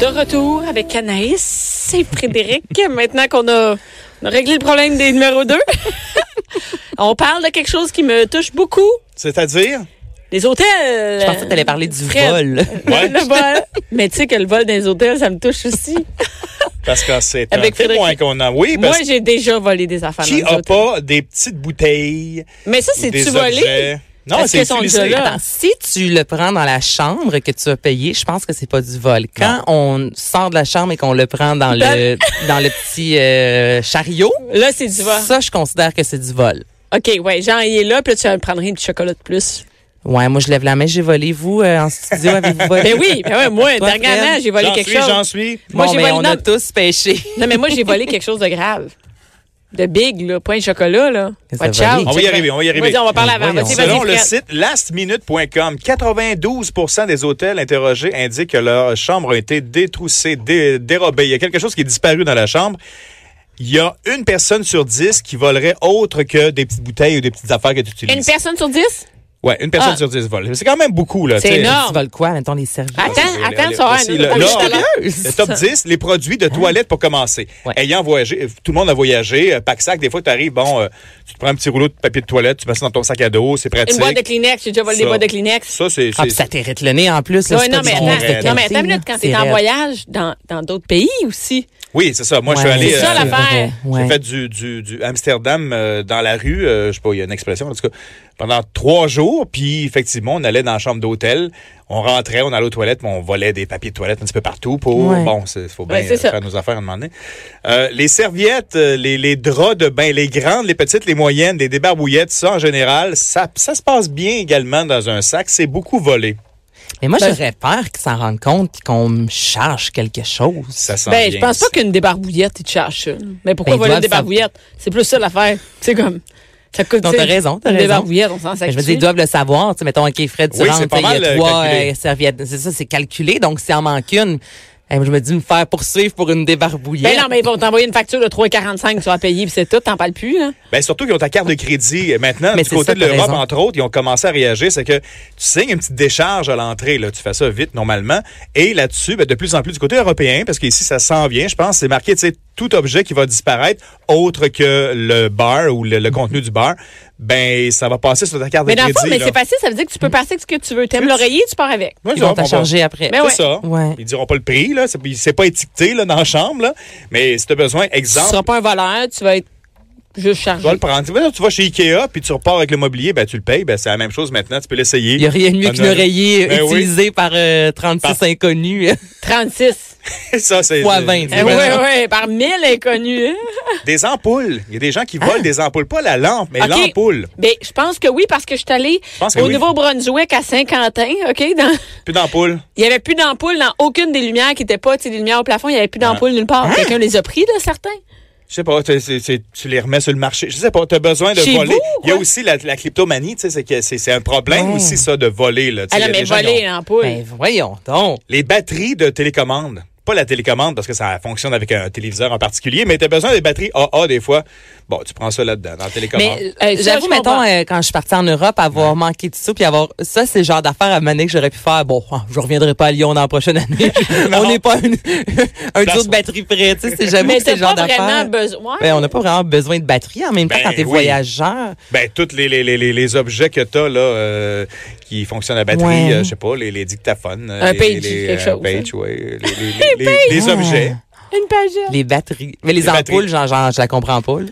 De retour avec Anaïs et Frédéric. Maintenant qu'on a, on a réglé le problème des numéros 2, on parle de quelque chose qui me touche beaucoup. C'est-à-dire? Les hôtels. Je pensais que tu allais parler du Fred. vol. Ouais. Le vol. Mais tu sais que le vol dans les hôtels, ça me touche aussi. Parce que c'est un Avec témoin Frédéric. qu'on a. Oui, Moi, parce que j'ai déjà volé des affaires qui dans les a hôtels. pas des petites bouteilles? Mais ça, c'est-tu des volé? Non, Est-ce c'est là? Attends, si tu le prends dans la chambre que tu as payé, je pense que c'est pas du vol. Quand on sort de la chambre et qu'on le prend dans le dans le petit euh, chariot, Là, c'est du vol. ça je considère que c'est du vol. OK, ouais, genre, il est là, puis là, tu vas me prendre un petit chocolat de plus. Ouais, moi je lève la main, j'ai volé. Vous euh, en studio avez-vous volé? Ben oui, ben ouais, moi, dernièrement, j'ai volé J'en quelque suis, chose. j'en suis. Moi, Bon, j'ai mais volé on non. a tous pêché. Non, mais moi, j'ai volé quelque chose de grave. De big, là, pas un chocolat, là. Watch out. On va y arriver, on va y arriver. Vas-y, on va parler avant. Vas-y, vas-y, Selon le site lastminute.com, 92% des hôtels interrogés indiquent que leur chambre a été détroussée, dé- dérobée. Il y a quelque chose qui est disparu dans la chambre. Il y a une personne sur dix qui volerait autre que des petites bouteilles ou des petites affaires que tu utilises. Une personne sur dix? Ouais, une personne Ah. sur dix vole. C'est quand même beaucoup, là. C'est sais. énorme. Tu voles quoi, mettons les serviettes? Attends, c'est- attends, le- ça va. c'est un- le- là. Le top 10, les produits de toilette pour commencer. Ouais. Ayant voyagé, tout le monde a voyagé, euh, pack-sac, des fois tu arrives, bon, euh, tu te prends un petit rouleau de papier de toilette, tu mets ça dans ton sac à dos, c'est pratique. Une boîte de Kleenex. J'ai déjà volé des Ça. boîtes de Kleenex. Ça, c'est... Ah, c'est- puis ça t'irrite le nez en plus. Là, Ouais, c'est non, pas mais du attends, bon de non, mais qualité, attends une minute, là. quand t'es en raide. voyage dans dans d'autres pays aussi. Oui, c'est ça. Moi, je suis Ouais, allé... C'est ça, euh, l'affaire. Ouais. J'ai fait du, du, du Amsterdam euh, dans la rue, euh, je sais pas, il y a une expression, en tout cas, pendant trois jours, puis effectivement, on allait dans la chambre d'hôtel, on rentrait, on allait aux toilettes, puis on volait des papiers de toilette un petit peu partout pour, Ouais. bon, il faut bien Ouais, c'est ça. faire nos affaires à un moment donné. Euh, les serviettes, euh, les, les draps de bain, les grandes, les petites, les moyennes, les débarbouillettes, ça, en général, ça, ça se passe bien également dans un sac, c'est beaucoup volé. Mais moi, Ben, j'aurais peur qu'ils s'en rendent compte et qu'on me charge quelque chose. Ça sent Ben, bien. je pense pas qu'une débarbouillette, tu te charges ça. Mais pourquoi Ben, ils voler une débarbouillette? C'est plus ça l'affaire. C'est comme. Ça coûte. Non, t'as raison, t'as raison. Mais je veux dire, ils doivent le savoir. Tu sais, mettons, OK, Fred, tu Oui, rentres, c'est pas il y a euh, trois calculé. euh, serviettes. C'est ça, c'est calculé. Donc, s'il en manque une, je me dis me faire poursuivre pour une débarbouillette. Ben non, mais ils vont t'envoyer une facture de 3,45, tu vas payer, puis c'est tout, t'en parles plus, là. Ben surtout qu'ils ont ta carte de crédit. Et Maintenant, Mais du côté ça, de l'Europe, entre autres, ils ont commencé à réagir. C'est que tu signes une petite décharge à l'entrée. Là, tu fais ça vite normalement. Et là-dessus, ben, de plus en plus du côté européen, parce qu'ici ça s'en vient, je pense, c'est marqué, tu sais, tout objet qui va disparaître autre que le bar ou le, le contenu du bar, ben ça va passer sur ta carte Mais de dans le crédit. fond, mais c'est facile, ça veut dire que tu peux passer avec ce que tu veux. T'aimes l'oreiller, tu pars avec. Ouais, Ils vont on va- t'en charger après. Ben C'est ouais. ça. Ouais. Ils diront pas le prix, là. C'est, c'est pas étiqueté là, dans la chambre, là. Mais si tu as besoin, Tu exemple, seras pas un voleur, tu vas être juste tu vas le prendre. Tu vas, tu vas chez Ikea, puis tu repars avec le mobilier, ben tu le payes. Ben c'est la même chose maintenant. Tu peux l'essayer. Il n'y a rien de mieux On qu'un a- oreiller Ben oui. utilisé par euh, 36 Par- inconnus. 36. ça, c'est. Fois c'est- 20, c'est tu Eh vois. oui, oui, par 1000 inconnus. hein. Des ampoules. Il y a des gens qui volent des ampoules. Pas la lampe, mais l'ampoule. Ben, je pense que oui, parce que je suis allée au oui. Nouveau-Brunswick à Saint-Quentin, OK? Dans... Plus d'ampoule. Il y avait plus d'ampoules dans aucune des lumières qui étaient pas, des lumières au plafond, il y avait plus d'ampoules nulle part. Quelqu'un les a pris, là, certains? Je sais pas, t'es- tu les remets sur le marché. Je sais pas, tu as besoin de Chez voler. vous, Il y a aussi la, la kleptomanie, tu sais, c'est que c'est c'est un problème Ouais. aussi, ça, de voler. Là. Ah non, mais voler ont- l'ampoule. Ben, voyons donc. Les batteries de télécommande. Pas la télécommande parce que ça fonctionne avec un téléviseur en particulier, mais tu as besoin des batteries AA des fois. Bon, tu prends ça là-dedans, dans la télécommande. Mais euh, J'avoue, mettons, euh, quand je suis partie en Europe, avoir manqué de sous, puis avoir... Ça, c'est le genre d'affaires à mener que j'aurais pu faire. Bon, hein, je reviendrai pas à Lyon dans la prochaine année. On n'est pas une- un duo de batterie près. Tu sais, c'est j'avoue mais que c'est t'as le genre d'affaires... besoin. Ben, on n'a pas vraiment besoin de batterie en même temps Ben quand t'es oui. voyageur. Ben, tous les, les, les, les- les objets que tu as là, euh, qui fonctionnent à batterie, Ouais. euh, je sais pas, les, les dictaphones. euh, Un les, page, les, quelque un chose, hein. page, ouais, les, les, les objets. Une pagette. Les batteries. Mais les, Les ampoules, genre, genre, je la comprends pas. là.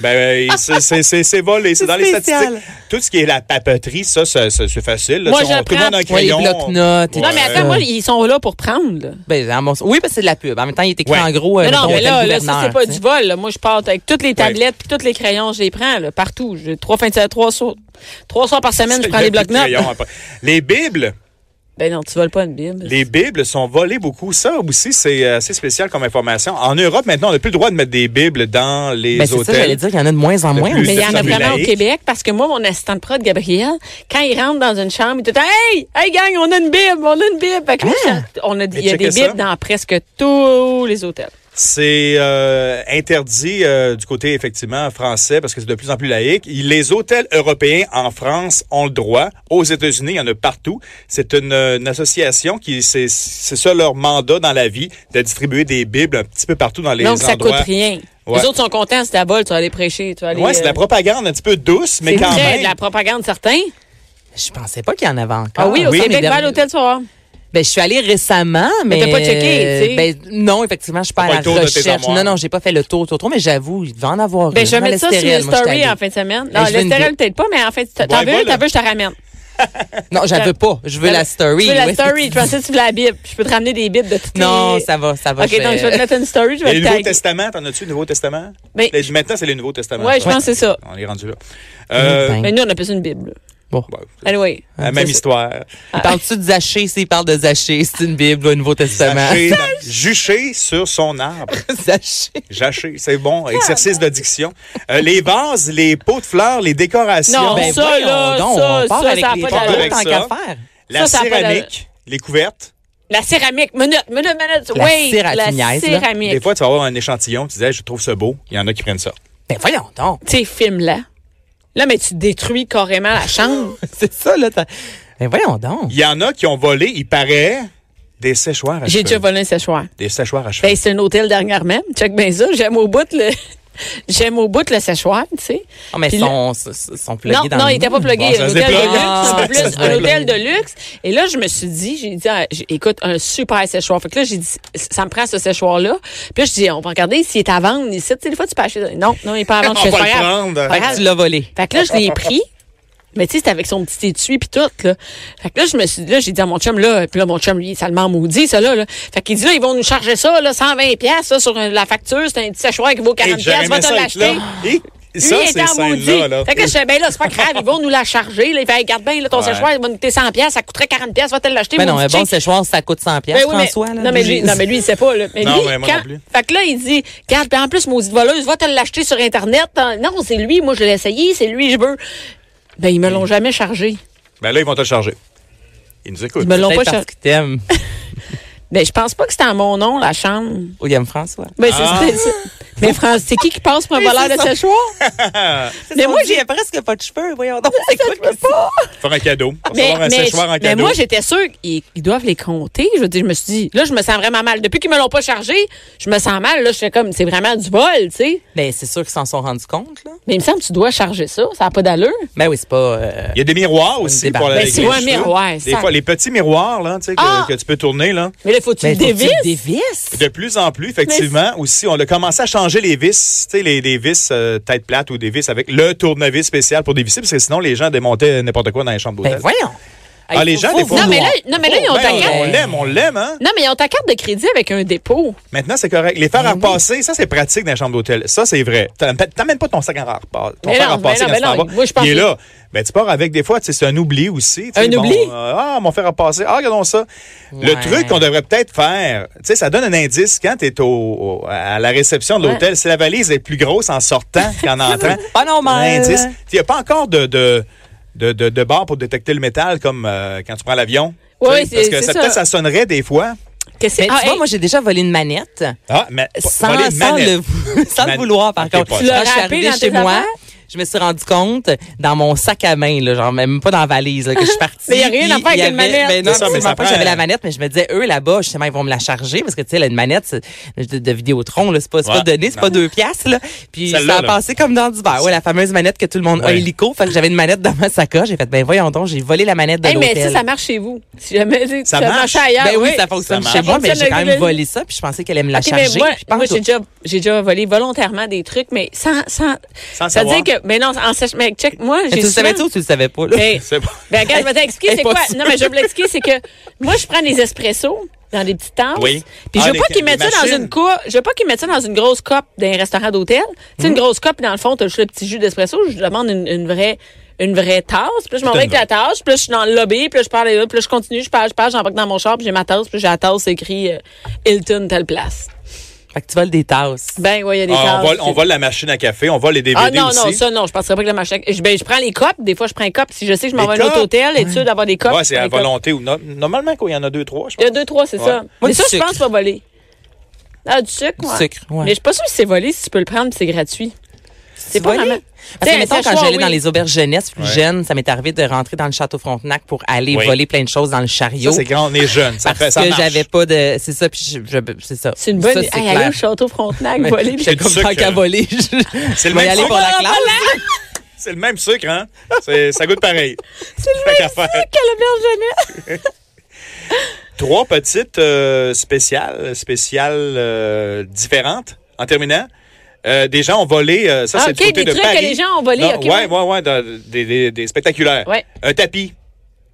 Ben, euh, c'est- c'est c'est- c'est volé, c'est dans les statistiques. Tout ce qui est la papeterie, ça, ça, ça, c'est facile. là. Moi, on- je tout le monde a un prends- Ouais, les crayon. Non, mais attends, moi, ils sont là pour prendre, là. Ben, Oui, parce que c'est de la pub. En même temps, il est écrit Ouais. en gros. euh, Mais non, mais là, là, ça, c'est pas du vol. là. Moi, je pars avec toutes les tablettes puis tous les crayons, je les prends, là, partout. J'ai trois fins de trois soirs, trois soirs par semaine, je prends les blocs-notes. Les bibles, Ben non, tu voles pas une Bible. les bibles sont volées beaucoup. Ça aussi, c'est assez spécial comme information. En Europe, maintenant, on n'a plus le droit de mettre des bibles dans les Ben, c'est ça, j'allais hôtels. dire qu'il y en a de moins en De moins. plus Mais il y en a vraiment au. Québec parce que moi, mon assistant de prod, Gabriel, quand il rentre dans une chambre, il te dit Hey, hey gang, on a une Bible, on a une Bible. Fait que là, Ah! on a, il y a des ça. Bibles dans presque tous les hôtels. C'est euh, interdit euh, du côté effectivement français parce que c'est de plus en plus laïque. Les hôtels européens en France ont le droit. Aux États-Unis, il y en a partout. C'est une, une association qui c'est c'est ça leur mandat dans la vie de distribuer des bibles un petit peu partout dans les Donc, ça endroits. coûte rien. Ouais. Les autres sont contents, c'est ta bol, tu vas aller prêcher. Tu vas aller, Ouais, c'est de la euh, propagande un petit peu douce, mais quand vrai, même. de la propagande, certain. Je pensais pas qu'il y en avait encore. Ah oui, au oui, Québec, va à l'hôtel, voir. Ben, je suis allée récemment, mais. Mais t'as pas checké, tu sais. Ben, non, effectivement, je suis pas à la recherche. Non, non, j'ai pas fait le tour, tour, tour, mais j'avoue, il devait en avoir Ben, une. je vais mettre ça sur les stories allée. en fin de semaine. Ben, Non, je ville. peut-être pas, mais en fait, t'en veux t'en veux, je te ramène. Non, j'en veux pas. Je veux la story. Je veux la oui. story? Je pensais que tu veux la Bible. Je peux te ramener des Bibles de toutes Non, ça va, ça va. OK, donc je vais te mettre une story, je vais le Nouveau. Testament, t'en as-tu le Nouveau Testament? Ben, Maintenant, c'est le Nouveau Testament. ouais, je pense que c'est ça. On est rendu là. Euh, Mais nous, on appelle ça une Bible. Bon. bon, Anyway. la même histoire. Il parle-tu de Zaché? S'il parle de Zaché, c'est une Bible, un Nouveau Testament. Zaché, juché sur son arbre. Zaché. Jaché, c'est bon. Exercice de diction. Euh, les vases, les pots de fleurs, les décorations. Non, Ben, ça, voyons là, donc, ça, on part ça, avec ça les pas Avec ça. la ça, céramique, les couvertes. La céramique. Minute, minute, minute. La oui, céra- la là. céramique. Des fois, tu vas avoir un échantillon, tu disais, je trouve ça beau. Il y en a qui prennent ça. Ben, voyons donc. Ces films-là. Là, mais tu détruis carrément la chambre. C'est ça, là. Ben, voyons donc. Il y en a qui ont volé, il paraît, des séchoirs à J'ai cheveux. déjà volé un séchoir. Des séchoirs à cheveux. Ben, c'est un hôtel dernièrement. Check bien ça. J'aime au bout le, j'aime au bout le séchoir, tu sais. Oh, mais Puis ils sont, sont, plugués Non, dans non, le il était pas plugué. Bon, un hôtel de luxe, Ah, en plus, un hôtel de luxe. Et là, je me suis dit, j'ai dit, ah, écoute, un super séchoir. Fait que là, j'ai dit, ça me prend ce séchoir-là. Puis là, je dis, on va regarder s'il est à vendre ici. Tu sais, des fois, tu peux acheter. Non, non, il est pas à vendre. Je On va le prendre. Fait que tu l'as volé. Fait que là, je l'ai pris. Mais tu sais, c'était avec son petit étui puis tout, là. Fait que là, je me suis là, j'ai dit à mon chum, là, puis là, mon chum, lui, ça le maudit, ça, là, là. Fait qu'il dit, là, ils vont nous charger ça, là, 120 pièces là, sur la facture. C'est un petit séchoir qui vaut 40 Hey, j'aurais pièces va te ça l'acheter. Lui, ça, il était en maudit. là. Fait que je fais, ben là, c'est pas grave, ils vont nous la charger. Là. Il fait, hey, garde bien, là, ton Ouais. séchoir, il va nous coûter 100 pièces, ça coûterait 40 pièces, va te l'acheter. Ben non, maudit un bon séchoir, ça coûte 100 pièces, Ben oui, mais- François. là. non, mais lui, non, mais lui, il sait pas, là. Mais Non, lui, mais moi quand- non plus. Fait que là, il dit, regarde, puis en plus, maudite voleuse, va te l'acheter sur Internet. Non, c'est lui, moi, je l'ai essayé, c'est lui, je veux. Ben, ils me l'ont jamais chargé. Ben là, ils vont te le charger. Ils nous écoutent. Ils me l'ont pas chargé. Ben, je pense pas que c'était à mon nom, la chambre. William François. Ben, c'est Ah. c'est ça. Mais France, c'est qui qui passe pour un voleur de séchoir? Mais Mais moi, j'ai presque pas de cheveux. Voyons donc. C'est quoi que Faire un cadeau. Pour Mais, un mais, séchoir en mais cadeau. moi, j'étais sûre qu'ils ils doivent les compter. Je veux dire, je me suis dit, là, je me sens vraiment mal. Depuis qu'ils me l'ont pas chargé, je me sens mal. Là, je fais comme, c'est vraiment du vol, tu sais. Ben, c'est sûr qu'ils s'en sont rendus compte, là. Mais il me semble que tu dois charger ça. Ça n'a pas d'allure. Ben oui, c'est pas. euh, Il y a des miroirs aussi pour la Ben, c'est un miroir, Des ça. fois, les petits miroirs, là, tu sais, que, Ah! que tu peux tourner, là. Mais là, faut que tu ben, le faut que tu dévisses. le dévisses. De plus en plus, effectivement, aussi, on a commencé à changer les vis, tu sais, les, les vis euh, tête plate ou des vis avec le tournevis spécial pour dévisser, parce que sinon, les gens démontaient n'importe quoi dans les chambres Ben d'hôtel. voyons. Ah, les gens, des fois, Non, mais là, non, mais là, ils ont Ben, ta carte. on l'aime, on l'aime, hein? Non, mais ils ont ta carte de crédit avec un dépôt. Maintenant, c'est correct. Les faire à repasser, ça, c'est pratique dans les chambres d'hôtel. Ça, c'est vrai. T'am- T'amènes pas ton sac à repasser. Ton fer à repasser Il est là. Ben, tu pars avec, des fois, tu sais, c'est un oubli aussi. Un bon, oubli? euh, ah, mon fer à repasser. Ah, regardons ça. Le truc qu'on devrait peut-être faire, tu sais, ça donne un indice quand tu es au, au- à la réception de Ouais. l'hôtel. Si la valise est plus grosse en sortant qu'en entrant, Pas normal. un indice. Il n'y a pas encore de, de, de, de, de barre pour détecter le métal comme euh, quand tu prends l'avion. Tu sais, Parce c'est- que c'est ça, ça. peut-être ça sonnerait des fois. Que c'est- Mais Ah, tu vois, hey, moi, j'ai déjà volé une manette. Ah, mais Sans, voler une sans manette. le, sans le Man- vouloir, par contre. Tu l'as je suis arrivée chez tes moi, affaires? Je me suis rendu compte dans mon sac à main, là, genre même pas dans la valise, là, que je suis partie. Mais y a rien à faire avec il y une manette. Ben non, C'est ça, mais ça pas, j'avais la manette, mais je me disais, eux, là-bas, justement, ils vont me la charger, parce que, tu sais, là, une manette c'est- de, de Vidéotron, là, c'est pas, c'est Ouais, pas donné, c'est pas deux piastres, là. Puis ça a là. passé comme dans du beurre. Ouais, la fameuse manette que tout le monde a hélico. Fait que j'avais une manette dans ma sacoche. J'ai fait, ben voyons donc, j'ai volé la manette de hey, mais ça, ça marche chez vous. Si jamais tu Ça ça marche. marche ailleurs. Ben oui, ça fonctionne chez moi, mais j'ai quand même volé ça, puis je pensais qu'elle allait me la charger. moi, puis je pense moi, que- j'ai déjà, volé volontairement des trucs, mais sans, sans, Sans ça veut savoir. dire que, mais non, en sèche, mais check, moi, Mais j'ai tu le savais souvent- tu ou tu le savais pas, là? Ben, C'est bon. ben, regarde, je vais t'expliquer c'est quoi. Non, mais je vais vous l'expliquer, c'est que moi, je prends des espressos dans des petites tasses. Oui. Puis Ah, je veux des- pas qu'ils mettent ça dans une coupe. Je veux pas qu'ils mettent ça dans une grosse coupe d'un restaurant d'hôtel. Tu sais, une grosse coupe, puis dans le fond, t'as juste le petit jus d'espresso. Je demande une, une vraie une vraie tasse. Puis là, je m'en vais avec la tasse. Puis là, je suis dans le lobby. Puis là, je parle là. Puis là, je continue. Je parle, je parle. J'embarque dans mon char. Puis j'ai ma tasse. Puis j'ai la tasse c'est écrit euh, Hilton, telle place. Fait que tu voles des tasses. Ben, oui, il y a des Ah, on, tasses. vole, on vole la machine à café, on vole les DVD Ah non, aussi. non, ça non, je passerai pas avec la machine. Je, ben, je prends les copes. Des fois, je prends les copes. Si je sais que je m'en vais à un autre hôtel, être sûr d'avoir des copes. Ouais, c'est à volonté. ou no- Normalement, quoi, il y en a deux, trois, je Il y a deux, trois, c'est Ouais. ça. Moi, Mais du ça, je pense pas voler. Ah, du sucre, Du ouais. sucre, ouais. Mais je suis pas sûre si c'est volé, si tu peux le prendre, puis c'est gratuit. C'est pas vraiment. Parce que, mettons, quand j'allais oui. dans les auberges jeunesse plus Ouais. jeunes, ça m'est arrivé de rentrer dans le château Frontenac pour aller Oui. voler plein de choses dans le chariot. Ça, c'est quand on est jeune. Ça parce fait, ça que j'avais pas de, c'est ça, puis je, je- c'est ça. C'est une bonne Ça, idée. c'est Hey, aller au château Frontenac, voler. puis- comme tant qu'à voler. C'est le même aller sucre. pour la Ah, classe. C'est le même sucre, hein? C'est- ça goûte pareil. C'est le même sucre qu'à l'auberge jeunesse. Trois petites euh, spéciales, spéciales euh, différentes. En terminant, euh, des gens ont volé. euh, ça, Ah, c'est OK, du côté des de trucs que Paris. les gens ont volés, Non, OK, ouais, ouais. ouais, dans- des, des, des spectaculaires. Ouais. Un tapis.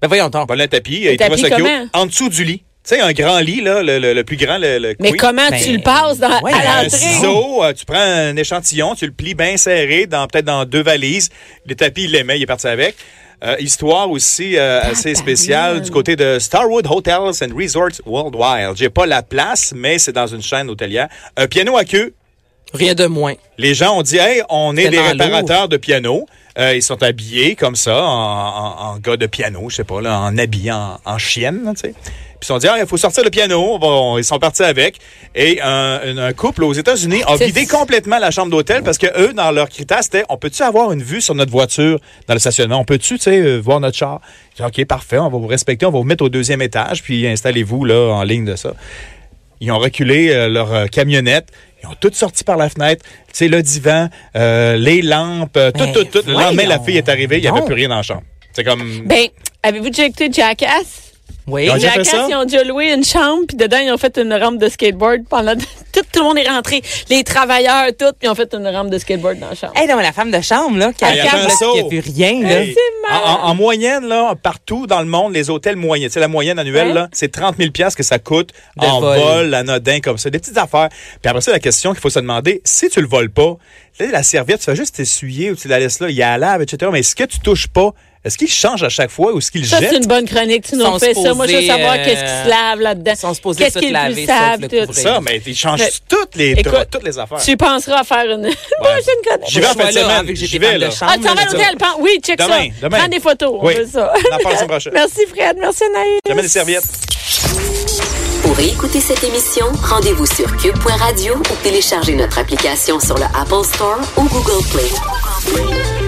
Ben voyons donc. Voler un tapis. il tapis comment? En dessous du lit. Tu sais, un grand lit, là, le, le- le plus grand, le, le Mais comment Ben, tu le passes dans, ouais, à Un l'entrée? ciseau, euh, tu prends un échantillon, tu le plies bien serré, dans peut-être dans deux valises. Le tapis, il l'aimait, il est parti avec. Euh, histoire aussi euh, assez spéciale du côté de Starwood Hotels and Resorts Worldwide. J'ai pas la place, mais c'est dans une chaîne hôtelière. Un piano à queue. Rien de moins. Les gens ont dit, hey, on est des réparateurs de piano. Euh, ils sont habillés comme ça, en, en- en gars de piano, je sais pas, là, en habillé en, en chienne, là, tu sais. Puis ils se sont dit, ah, il faut sortir le piano. On va- on- ils sont partis avec. Et un, couple aux États-Unis a vidé complètement la chambre d'hôtel parce que eux, dans leur critère, c'était, on peut-tu avoir une vue sur notre voiture dans le stationnement? On peut-tu, tu sais, euh, voir notre char? Dit, OK, parfait, on va vous respecter, on va vous mettre au deuxième étage, puis installez-vous, là, en ligne de ça. Ils ont reculé euh, leur euh, camionnette. Ils ont toutes sorti par la fenêtre. Tu sais, le divan, euh, les lampes, euh, tout, Ben, tout, tout. Le lendemain, la fille est arrivée, il n'y avait plus rien dans la chambre. C'est comme... Ben, avez-vous déjà écouté Jackass? Oui. Ils ont déjà fait Jackass, ça? ils ont déjà loué une chambre, puis dedans, ils ont fait une rampe de skateboard pendant... Tout, tout le monde est rentré. Les travailleurs, tout, puis ils ont fait une rampe de skateboard dans la chambre. Hey, non, mais la femme de chambre, là, qui Hey, a attends là, ça. qui a vu rien, là. Hey, c'est en, en- en moyenne, là, partout dans le monde, les hôtels moyens, tu sais, la moyenne annuelle, Ouais. là, c'est 30 000 que ça coûte De en vol. vol, anodin, comme ça. Des petites affaires. Puis après ça, la question qu'il faut se demander, si tu le voles pas, la serviette, tu fais juste t'essuyer ou tu la laisses là, il y a la lave, etc. Mais est-ce que tu touches pas? Est-ce qu'il change à chaque fois ou est-ce qu'il Ça, jette? c'est une bonne chronique. Tu nous fais ça. Moi, je veux savoir euh, qu'est-ce qui se lave là-dedans. sont supposés Qu'est-ce tout qui est le laver, le tout. couvrir. ça, mais il change Mais- toutes les Écoute, toutes les affaires. Tu penseras à faire une prochaine chronique. J'y vais en fin de semaine. J'y vais, là. chambre. Ah, tu vas à l'hôtel. Oui, check Demain, ça. demain. Prends des photos. Oui. On veut ça. Merci, Fred. Merci, Anaïs. Jamais des serviettes. Pour écouter cette émission, rendez-vous sur cube.radio ou téléchargez notre application sur le Apple Store ou Google Play.